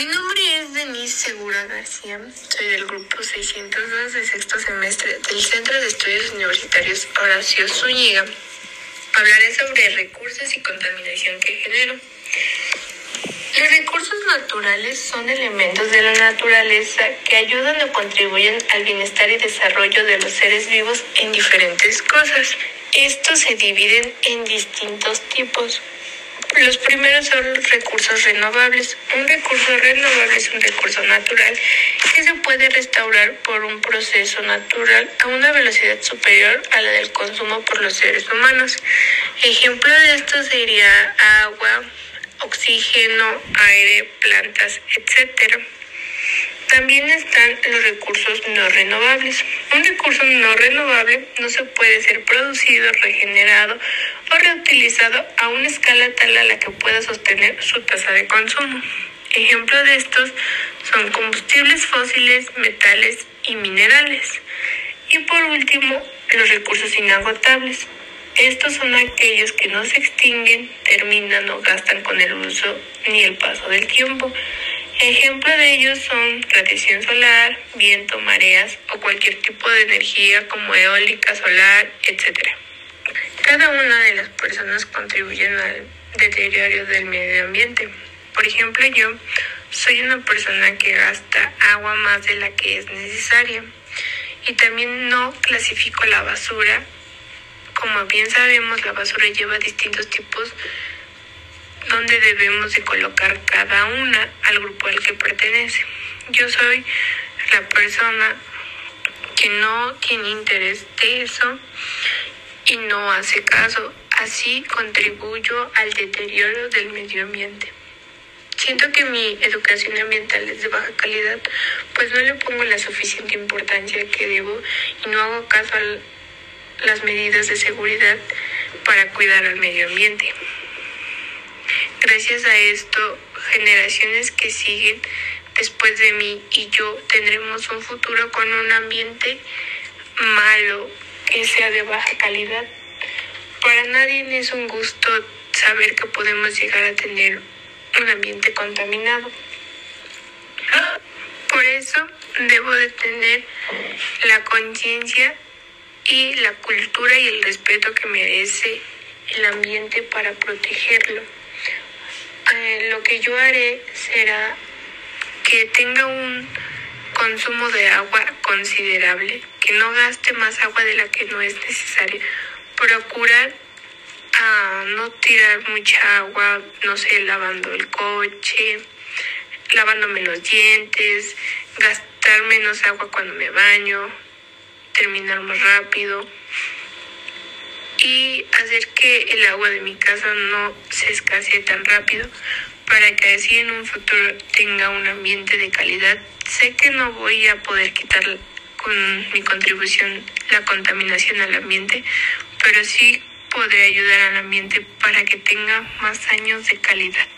Mi nombre es Denise Segura García, soy del grupo 602 de sexto semestre del Centro de Estudios Universitarios Horacio Zúñiga. Hablaré sobre recursos y contaminación que genero. Los recursos naturales son elementos de la naturaleza que ayudan o contribuyen al bienestar y desarrollo de los seres vivos en diferentes cosas. Estos se dividen en distintos tipos. Los primeros son recursos renovables. Un recurso renovable es un recurso natural que se puede restaurar por un proceso natural a una velocidad superior a la del consumo por los seres humanos. Ejemplo de esto sería agua, oxígeno, aire, plantas, etc. También están los recursos no renovables. Un recurso no renovable no se puede ser producido, regenerado o reutilizado a una escala tal a la que pueda sostener su tasa de consumo. Ejemplo de estos son combustibles fósiles, metales y minerales. Y por último, los recursos inagotables. Estos son aquellos que no se extinguen, terminan o gastan con el uso ni el paso del tiempo. Ejemplo de ellos son radiación solar, viento, mareas o cualquier tipo de energía como eólica, solar, etc. Cada una de las personas contribuyen al deterioro del medio ambiente. Por ejemplo, yo soy una persona que gasta agua más de la que es necesaria y también no clasifico la basura. Como bien sabemos, la basura lleva distintos tipos donde debemos de colocar cada una al grupo al que pertenece. Yo soy la persona que no tiene interés de eso y no hace caso. Así contribuyo al deterioro del medio ambiente. Siento que mi educación ambiental es de baja calidad, pues no le pongo la suficiente importancia que debo y no hago caso a las medidas de seguridad para cuidar al medio ambiente. Gracias a esto, generaciones que siguen después de mí y yo tendremos un futuro con un ambiente malo que sea de baja calidad. Para nadie es un gusto saber que podemos llegar a tener un ambiente contaminado. Por eso debo de tener la conciencia y la cultura y el respeto que merece el ambiente para protegerlo. Lo que yo haré será que tenga un consumo de agua considerable, que no gaste más agua de la que no es necesaria, procurar a no tirar mucha agua, no sé, lavando el coche, lavándome los dientes, gastar menos agua cuando me baño, terminar más rápido y hacer que el agua de mi casa no se escasee tan rápido para que así en un futuro tenga un ambiente de calidad. Sé que no voy a poder quitar con mi contribución la contaminación al ambiente, pero sí podré ayudar al ambiente para que tenga más años de calidad.